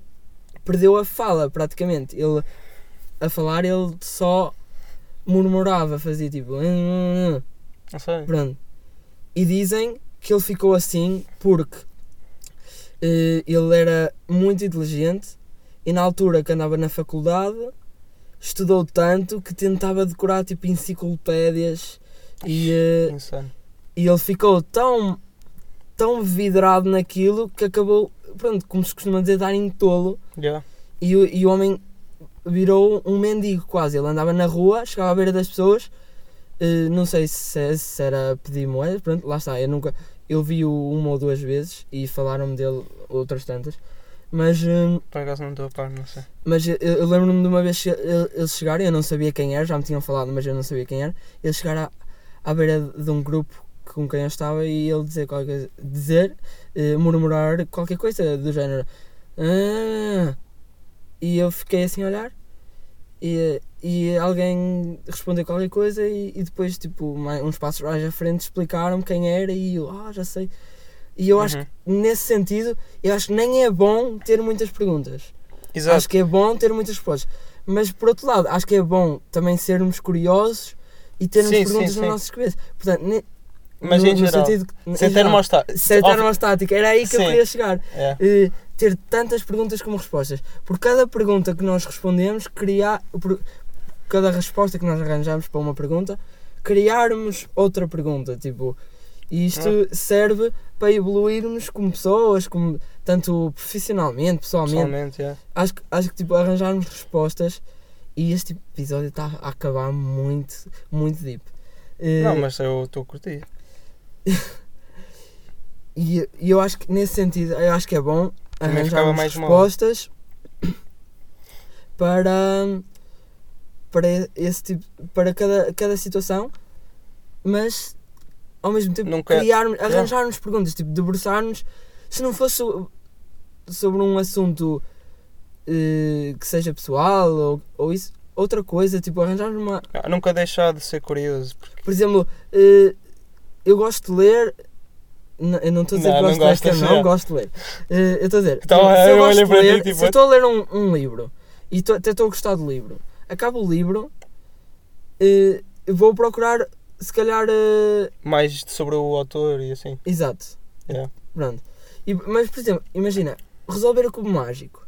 perdeu a fala praticamente. Ele, a falar, ele só murmurava, fazia tipo. "Hum, hum, hum",
Não sei.
Pronto. E dizem que ele ficou assim porque eh, ele era muito inteligente e na altura que andava na faculdade estudou tanto que tentava decorar tipo enciclopédias e, eh,
Insano.
e ele ficou tão tão vidrado naquilo que acabou, pronto, como se costuma dizer, dar em tolo
Yeah.
e, o- e o homem virou um mendigo quase. Ele andava na rua, chegava à beira das pessoas, eh, não sei se, se era pedir moedas, pronto, lá está. Eu nunca, eu vi-o uma ou duas vezes e falaram-me dele outras tantas, mas, eh,
Por acaso não estou a par, não sei.
mas eu, eu lembro-me de uma vez eles chegaram, eu não sabia quem era, já me tinham falado, mas eu não sabia quem era. Eles chegaram à, à beira de um grupo com quem eu estava e ele dizer qualquer coisa, dizer, eh, murmurar qualquer coisa do género. "Ah", e eu fiquei assim a olhar e, e alguém respondeu qualquer coisa e, e depois, tipo, mais, uns passos mais à frente explicaram-me quem era e eu, ah, já sei. E eu acho
Uhum.
que nesse sentido, eu acho que nem é bom ter muitas perguntas.
Exato.
Acho que é bom ter muitas respostas. Mas por outro lado, acho que é bom também sermos curiosos e termos
Sim,
perguntas
sim,
nas
sim.
nossas cabeças. Portanto, ne-
Mas
no,
em geral,
sentido que- em
termostático.
ser termostático, era aí que eu queria chegar.
É.
Eh, ter tantas perguntas como respostas. Por cada pergunta que nós respondemos, criar. Por cada resposta que nós arranjamos para uma pergunta, criarmos outra pergunta. Tipo, e isto
Ah.
serve para evoluirmos como pessoas, como, tanto profissionalmente, pessoalmente.
Pessoalmente, é.
Acho, que- acho que tipo, arranjarmos respostas. E este episódio está a acabar muito, muito deep. Eh,
Não, mas eu estou a curtir. [laughs]
E, e eu acho que nesse sentido, eu acho que é bom
hora.
respostas para, para esse tipo, para cada, cada situação, mas ao mesmo tempo
Nunca-
criarmos, arranjarmos perguntas, tipo, debruçarmos, se não fosse so- sobre um assunto eh, que seja pessoal ou, ou isso, outra coisa, tipo, arranjarmos uma,
Ah, Nunca deixar de ser curioso. porque-
por exemplo, eh, eu gosto de ler. n- Eu não estou a dizer
Não,
que
não
gosto de ler, não gosto de ler. Eh, eu estou a dizer,
Então,
se
eu
eu gosto de
ti,
ler,
tipo,
se estou a ler um, um livro e tô- até estou a gostar do livro, acabo o livro, eu vou procurar, se calhar, eh,
Mais sobre o autor e assim.
exato.
É.
Pronto. E- mas, por exemplo, imagina, resolver o cubo mágico.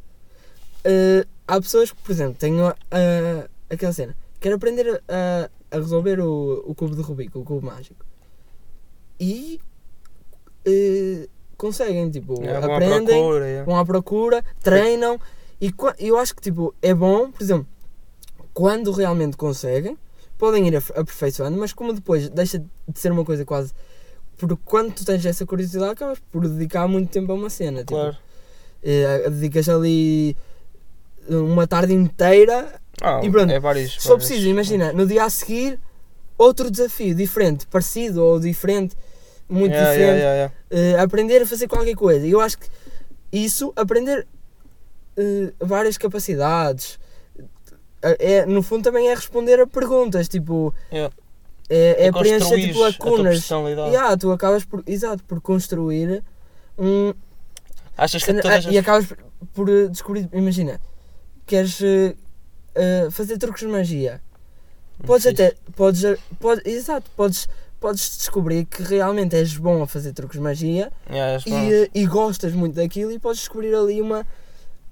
Eh, há pessoas que, por exemplo, têm a- a- aquela cena, quero aprender a, a resolver o, o cubo de Rubik, o cubo mágico. E eh, conseguem, tipo,
É, vão à
aprendem,
procura, é.
vão à procura, treinam. E eu acho que tipo, é bom, por exemplo, quando realmente conseguem, podem ir aperfeiçoando, mas como depois deixa de ser uma coisa quase. Porque quando tu tens essa curiosidade, acabas por dedicar muito tempo a uma cena. Tipo,
Claro.
eh, dedicas ali uma tarde inteira.
Ah,
E pronto,
é vários.
For
vários-
preciso, imagina, no dia a seguir, outro desafio diferente, parecido ou diferente, muito
Yeah,
diferente
yeah, yeah,
eh, aprender a fazer qualquer coisa. E eu acho que isso, aprender eh, várias capacidades, é, no fundo também é responder a perguntas, tipo,
Yeah.
é, é
E
preencher
construís
tipo
a
lacunas.
personalidade.
Yeah, tu acabas por, exato, por construir um.
Achas que todas as...
E acabas por, por, eh, descobrir, imagina, queres eh, fazer truques de magia. Podes
Fixe.
até, podes, pode, exato, podes, podes descobrir que realmente és bom a fazer truques de magia
Yeah,
e, e gostas muito daquilo e podes descobrir ali uma,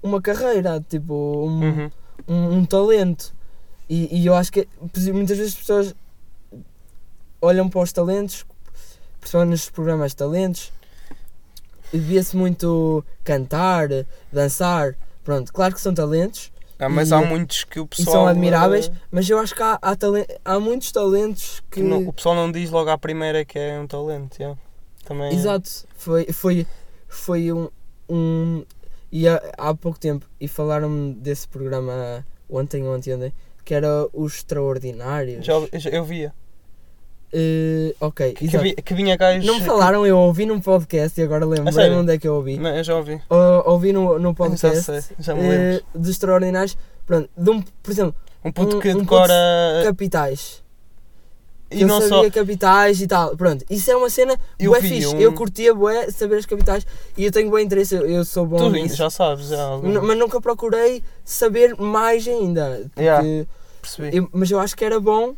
uma carreira, tipo um,
Uhum.
Um, um talento. E, e eu acho que exemplo, muitas vezes as pessoas olham para os talentos, principalmente nos programas de talentos, e via-se muito cantar, dançar. Pronto, claro que são talentos
Ah, mas
e-
há muitos que o pessoal.
são admiráveis,
eh,
mas eu acho que há, há, há muitos talentos que.
que não- o pessoal não diz logo à primeira que é um talento. yeah. Também.
Exato, foi, foi, foi um, um. E há, há pouco tempo, e falaram-me desse programa ontem ou anteontem, que era Os Extraordinários.
Já, já- eu via.
Eh, ok,
Que, vi- que vinha gajos.
Não me falaram, eu ouvi num podcast e agora
sério?
lembrei onde é que eu ouvi.
Não, eu já ouvi.
Ou- ouvi no, no
Já
podcast
sei, já me
eh,
lembro.
dos Extraordinários, pronto, de um, por exemplo,
Um puto
um-
que
um
decora.
capitais.
E
eu
não
sabia
só.
capitais e tal. Pronto, isso é uma cena
Eu
bué fixe.
um-
Eu curtia bué saber as capitais e eu tenho bom interesse, eu, eu sou bom
Tu
nisso.
já sabes, já. algum-
N- Mas nunca procurei saber mais ainda.
Yeah. Percebi.
eu- mas eu acho que era bom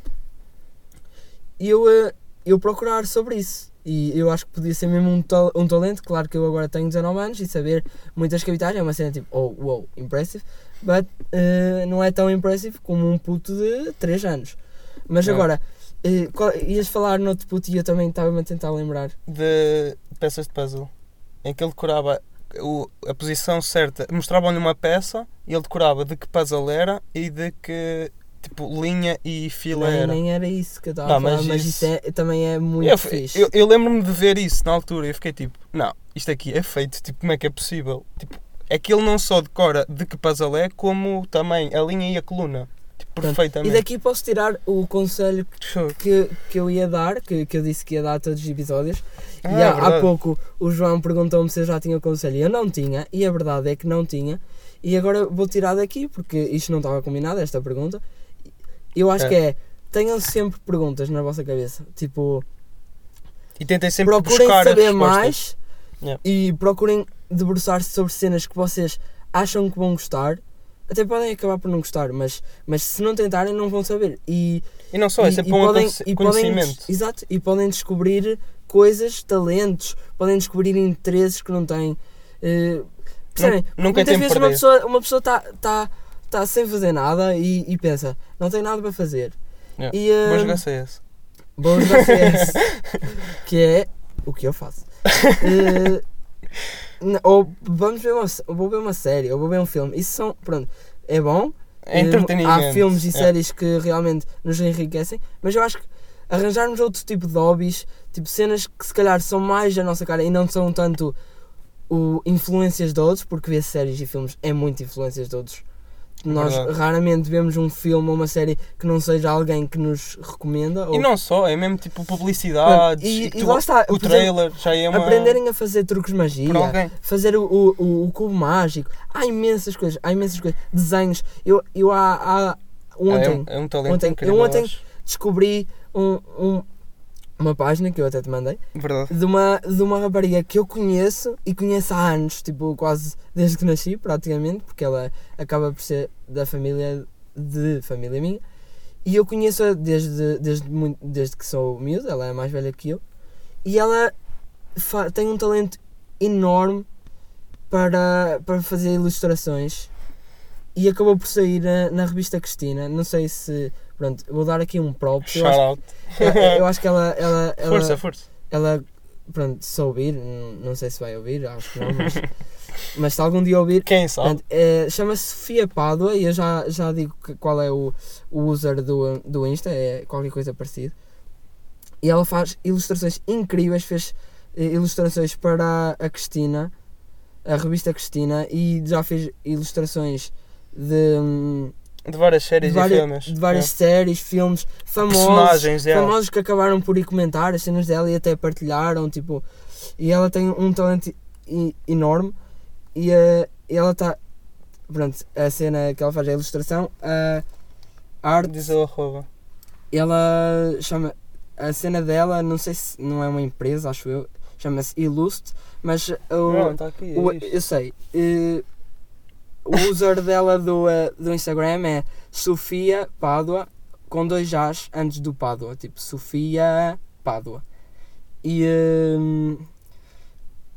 eu, eh, eu procurar sobre isso. E eu acho que podia ser mesmo um, tal- um talento. Claro que eu agora tenho 19 anos e saber muitas capitais é uma cena tipo, oh, wow, impressive. But eh, não é tão impressive como um puto de 3 anos. Mas
Não.
agora, qual- ias falar no outro puto e eu também estava-me a tentar lembrar.
de peças de puzzle em que ele decorava o- a posição certa, mostravam-lhe uma peça e ele decorava de que puzzle era e de que tipo linha e fila
Nem,
era.
nem era isso que eu estava
Não,
a falar,
mas
mas,
isso-
é, também é muito
Eu,
fixe.
eu, eu lembro-me de ver isso na altura e fiquei tipo, não, isto aqui é feito, tipo, como é que é possível? Tipo, é que ele não só decora de que puzzle é, como também a linha e a coluna.
Pronto. E
perfeitamente.
daqui posso tirar o conselho que, que eu ia dar, que, que eu disse que ia dar a todos os episódios.
Ah,
e há, há
verdade.
pouco o João perguntou-me se eu já tinha o conselho. Eu não tinha, e a verdade é que não tinha. E agora vou tirar daqui, porque isto não estava combinado, esta pergunta. Eu acho
É.
que é, tenham sempre perguntas na vossa cabeça. Tipo,
E tentem sempre
procurem saber mais
Yeah.
e procurem debruçar-se sobre cenas que vocês acham que vão gostar. Até podem acabar por não gostar, mas, mas se não tentarem, não vão saber. E,
E não só, é sempre um
podem, e podem
conhecimento.
des- exato, e podem descobrir coisas, talentos, podem descobrir interesses que não têm. eh, percebem?
Nu- nunca
Muitas vezes uma pessoa uma pessoa está tá, tá sem fazer nada e, e pensa, não tem nada para fazer.
Yeah.
E, eh,
Vou jogar CS.
Vou jogar CS, que é o que eu faço. Eh, ou vamos ver uma, ou vou ver uma série, ou vou ver um filme. Isso são, pronto, é bom.
É
Eh,
entretenimento.
Há filmes e
Yeah.
séries que realmente nos enriquecem, mas eu acho que arranjarmos outro tipo de hobbies, tipo cenas que se calhar são mais da nossa cara e não são tanto o influências de outros, porque ver séries e filmes é muito influências de outros. Nós
Verdade.
raramente vemos um filme ou uma série que não seja alguém que nos recomenda.
E
ou
não só, é mesmo tipo publicidades.
E-
e
e
tu-
lá está,
o trailer já é uma.
aprenderem a fazer truques de magia, fazer o, o, o- o cubo mágico. Há imensas coisas, há imensas coisas. Desenhos. Eu, eu há, há ontem
é, um, é um talento
ontem- eu
incrível.
ontem-
acho.
descobri um, um- uma página que eu até te mandei
Verdade.
de uma, de uma rapariga que eu conheço e conheço há anos, tipo quase desde que nasci, praticamente, porque ela acaba por ser da família de família minha. E eu conheço-a desde, desde, muito, desde que sou miúdo, ela é mais velha que eu. E ela tem um talento enorme para, para fazer ilustrações. E acabou por sair na, na revista Cristina. Não sei se. Pronto, vou dar aqui um props. Eu
Shout
acho,
out.
eu, eu acho que ela, [laughs] ela, ela,
Força, força.
ela pronto, se ouvir, não sei se vai ouvir, acho que não, mas, [laughs] mas se algum dia ouvir,
Quem sabe?
é, chama-se Sofia Pádua e eu já, já digo qual é o, o user do, do Insta, é qualquer coisa parecida. E ela faz ilustrações incríveis, fez eh, ilustrações para a Cristina, a revista Cristina, e já fez ilustrações de, hum,
De várias séries
de, várias,
e filmes.
de várias séries, filmes,
É.
famosos
é.
famosos que acabaram por ir comentar as cenas dela e até partilharam, tipo, e ela tem um talento enorme e eh, ela está, pronto, a cena que ela faz é a ilustração, a arte,
Diz o arroba.
ela chama, a cena dela, não sei se não é uma empresa, acho eu, chama-se Illust, mas o,
Não, está aqui.
o-
é isto.
eu sei, eh, o user dela do, eh, do Instagram é Sofia Pádua com dois As antes do Pádua, tipo Sofia Pádua. E hum,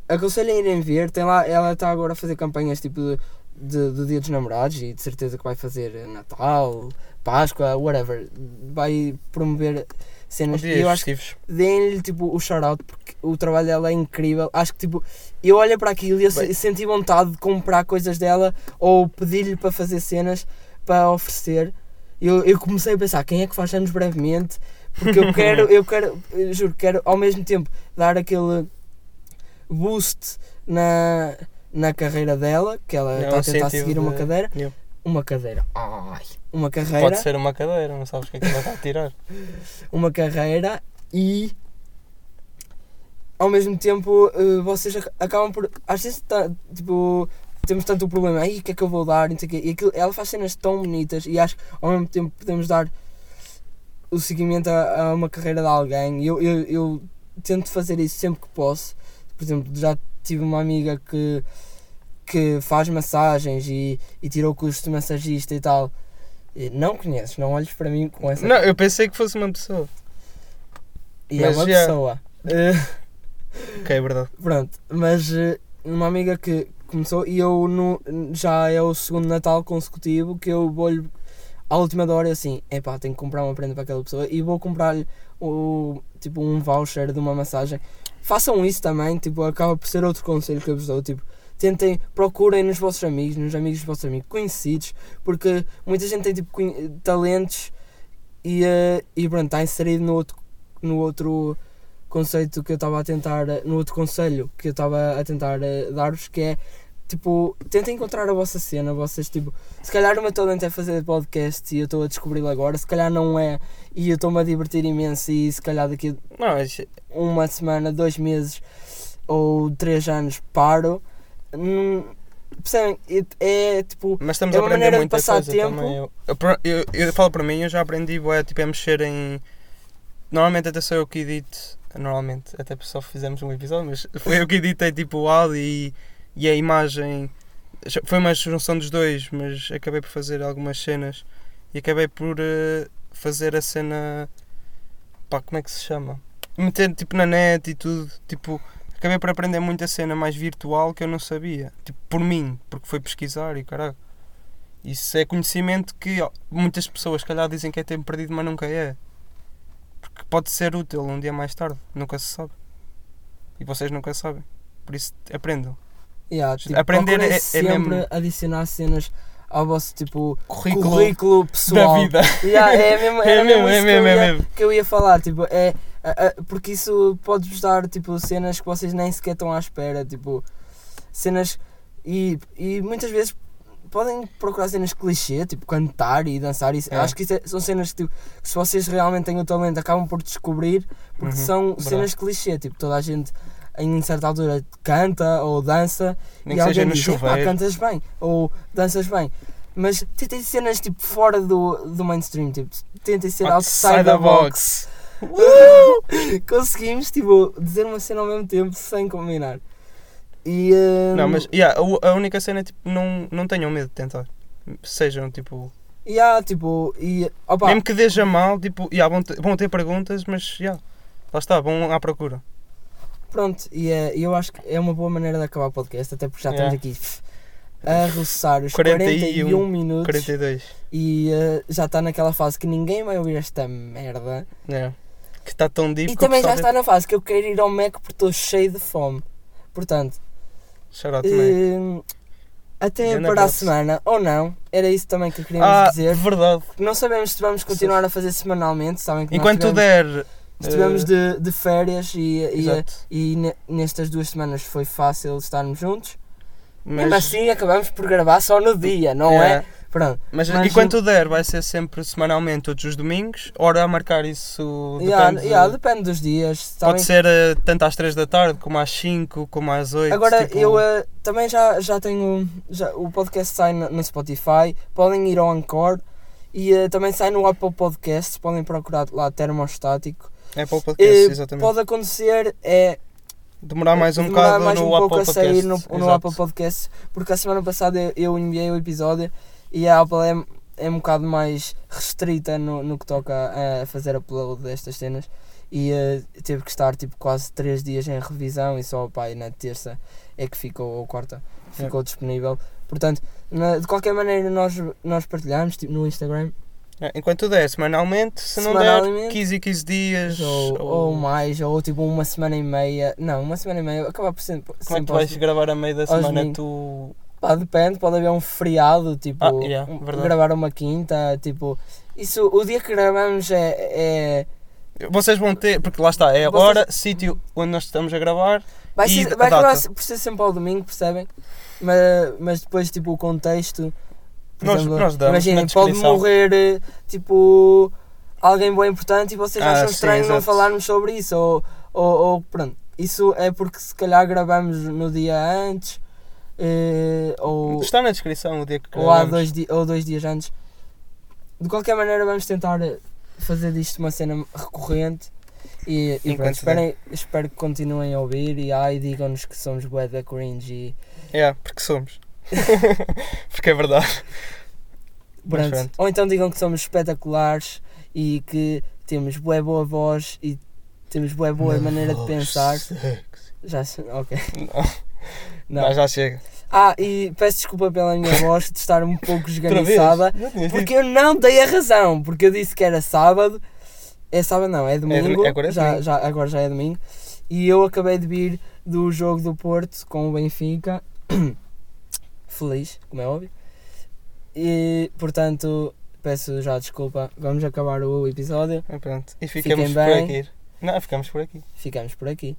aconselho a irem ver, tem lá, ela está agora a fazer campanhas tipo de, de- do Dia dos Namorados e de certeza que vai fazer Natal, Páscoa, whatever. Vai promover cenas. E eu acho que deem-lhe tipo o shout-out porque o trabalho dela é incrível. Acho que tipo, eu olho para aquilo e
Bem.
senti vontade de comprar coisas dela ou pedir-lhe para fazer cenas para oferecer. Eu, eu comecei a pensar quem é que faz anos brevemente, porque eu quero, [laughs] eu quero, eu juro, quero ao mesmo tempo dar aquele boost na, na carreira dela, que ela
É
está a tentar seguir uma
de-
cadeira. Uma cadeira, ai, uma carreira
Pode ser uma cadeira, não sabes o que é que ela está a tirar.
uma carreira e ao mesmo tempo eh, vocês ac- acabam por. Às vezes tá, tipo, temos tanto o problema, aí o que é que eu vou dar? e não sei o quê", E aquilo, ela faz cenas tão bonitas e acho que ao mesmo tempo podemos dar o seguimento a, a uma carreira de alguém. Eu, eu, eu tento fazer isso sempre que posso. Por exemplo, já tive uma amiga que, que faz massagens e, e tirou o curso de massagista e tal. Não conheces, não olhes para mim com essa
Não, eu pensei que fosse uma pessoa.
E é
Mas
uma
já-
pessoa. Eh,
Ok, é verdade.
pronto, mas eh, uma amiga que começou e eu no, já é o segundo Natal consecutivo que eu vou-lhe à última hora assim, epá, tenho que comprar uma prenda para aquela pessoa e vou comprar-lhe o, tipo um voucher de uma massagem. Façam isso também, tipo, acaba por ser outro conselho que eu vos dou, tipo, tentem, procurem nos vossos amigos, nos amigos dos vossos amigos, conhecidos, porque muita gente tem tipo talentos e, eh, e pronto, está inserido no outro, no outro conceito que eu estava a tentar, no outro conselho que eu estava a tentar eh, dar-vos, que é tipo, tentem encontrar a vossa cena, vocês, tipo, se calhar o meu talento é fazer podcast e eu estou a descobri-lo agora, se calhar não é, e eu estou-me a divertir imenso e se calhar daqui
Não, mas
uma semana, dois meses ou três anos paro. Hum, percebem? É, é, tipo.
Mas estamos
É
a
uma
aprender
maneira de passar
coisa
tempo.
também. Eu, eu, eu, eu falo para mim, eu já aprendi bué, tipo, a mexer em... Normalmente até sou eu que edito, normalmente, até só fizemos um episódio, mas foi eu que editei tipo o áudio e, e a imagem. Foi uma junção dos dois, mas acabei por fazer algumas cenas e acabei por eh, fazer a cena... Pá, como é que se chama? Meter tipo na net e tudo, tipo... Acabei por aprender muita cena mais virtual que eu não sabia. Tipo, por mim, porque foi pesquisar e caralho. Isso é conhecimento que muitas pessoas, se calhar, dizem que é tempo perdido, mas nunca é. Pode ser útil um dia mais tarde, nunca se sabe. E vocês nunca sabem. Por isso, aprendam.
yeah, tipo,
Aprender é- é
sempre
mesmo-
adicionar cenas ao vosso tipo
Currículo,
currículo pessoal.
da vida.
Yeah, é mesmo, [laughs]
É mesmo, é mesmo,
que, eu
é
ia,
mesmo.
que eu ia falar, tipo, é, porque isso pode-vos dar tipo, cenas que vocês nem sequer estão à espera, tipo, cenas e, e muitas vezes podem procurar cenas clichê, tipo cantar e dançar, isso,
É.
acho que é- são cenas que, tipo, que se vocês realmente têm o talento acabam por descobrir, porque
Uhum,
são
verdade.
cenas clichê, tipo, toda a gente em certa altura canta ou dança
Nem
e
que seja
alguém diz, "Epá,
chuveiro.
cantas bem, ou danças bem. Mas tentem cenas tipo fora do, do mainstream, tipo, tentem ser outside the box. [laughs] Conseguimos tipo, dizer uma cena ao mesmo tempo sem combinar. E, hum,
Não, mas yeah, a, a única cena é tipo, não, não tenham medo de tentar. Sejam tipo.
e há, tipo, e, opa,
Mesmo que deixa mal, tipo, yeah, vão, ter, vão ter perguntas, mas yeah, lá está, vão à procura.
pronto, e é, e eu acho que é uma boa maneira de acabar o podcast, até porque já
Yeah.
estamos aqui pff, a roçar os
41
41, minutos
42.
e uh, já está naquela fase que ninguém vai ouvir esta merda.
Yeah. Que está tão deep
E também já está na fase que eu quero ir ao Mac porque estou cheio de fome. Portanto,
deve- Shout out to me.
hum, até
Grande
para a semana, ou não, era isso também que queríamos
Ah,
dizer.
verdade.
Não sabemos se vamos continuar a fazer semanalmente, sabem que
Enquanto
tivemos,
der.
estivemos
eh,
de, de férias e, e, e ne- nestas duas semanas foi fácil estarmos juntos.
Mas,
Mesmo assim acabamos por gravar só no dia, não é? Pronto.
Mas,
Mas
enquanto der, vai ser sempre semanalmente, todos os domingos. Ora, a marcar isso.
Yeah,
Depende,
yeah, depende dos dias.
Pode ser eh, tanto às 3 da tarde, como às 5, como às 8.
Agora
tipo,
eu eh, também já, já tenho. Já, o podcast sai no, no Spotify, podem ir ao Anchor e eh, também sai no Apple Podcasts, podem procurar lá termostático.
É para o podcast,
Eh,
exatamente.
pode acontecer é
Demorar mais um
demorar
bocado
mais
no
um pouco
Apple
a
Podcast.
sair no, no. Apple Podcasts, porque a semana passada eu, eu enviei o episódio e a Apple é, é um bocado mais restrita no, no que toca a, a fazer upload destas cenas e eh, teve que estar tipo quase 3 dias em revisão e só e na terça é que ficou, ou quarta, ficou disponível. Portanto, na- de qualquer maneira nós, nós partilhamos tipo, no Instagram
É, Enquanto der, semanalmente, se não der,
Semanalmente.
15 e 15 dias.
ou, ou mais, ou tipo uma semana e meia. Não, uma semana e meia acaba por ser
Como é
sempre
que vais gravar a meio da semana? Tu.
Pá, depende, pode haver um feriado, tipo,
Ah, yeah,
um- gravar uma quinta, tipo, isso, o dia que gravamos é, é
Vocês vão ter, porque lá está, é a
Vocês-
hora, sítio onde nós estamos a gravar.
vai,
E
ser,
a
vai acabar por ser sempre ao domingo, percebem? Mas, mas depois, tipo, o contexto,
Nós-
exemplo,
nós damos
imaginem, pode morrer, eh, tipo, alguém bem importante e vocês
Ah,
acham
sim,
estranho não
exato.
falarmos sobre isso, ou, ou, ou, pronto, isso é porque se calhar gravamos no dia antes, eh, ou...
Está na descrição o dia que
ou há dois, ou dois dias antes. De qualquer maneira, vamos tentar eh, fazer disto uma cena recorrente. E, e pronto, esperem, espero que continuem a ouvir e ai, digam-nos que somos bué da cringe e
É, porque somos. [laughs] porque é verdade.
Pronto.
pronto.
Ou então digam que somos espetaculares e que temos bué boa voz e temos bué boa maneira de pensar. Já se- ok. Não. [laughs]
Mas já chega.
Ah, e peço desculpa pela minha [laughs] voz de estar um pouco esganiçada. Porque eu não dei a razão, porque eu disse que era sábado. É sábado não, é domingo.
domi- agora é
já,
domingo.
já, agora já é domingo. E eu acabei de vir do jogo do Porto com o Benfica. [coughs] Feliz, como é óbvio. E portanto, peço já desculpa. Vamos acabar o episódio.
dito. Pronto. E ficamos
Fiquem
por
bem.
aqui. Não, ficamos por aqui.
Ficamos por aqui.